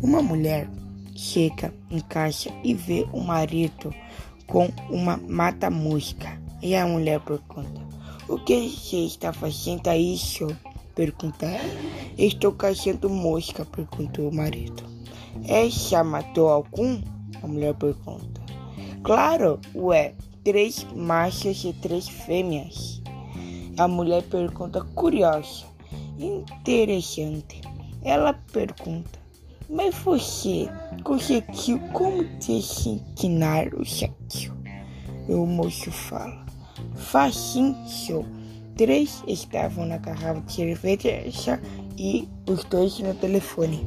Uma mulher chega em casa e vê o marido com uma mata-mosca. E a mulher pergunta: O que você está fazendo isso? Pergunta ela. Estou caçando mosca, perguntou o marido. É, já matou algum? A mulher pergunta. Claro, ué, três machos e três fêmeas. A mulher pergunta curiosa. Interessante. Ela pergunta, mas você conseguiu como designar o sexo? O moço fala, facinho. Três estavam na garrafa de cerveja e os dois no telefone.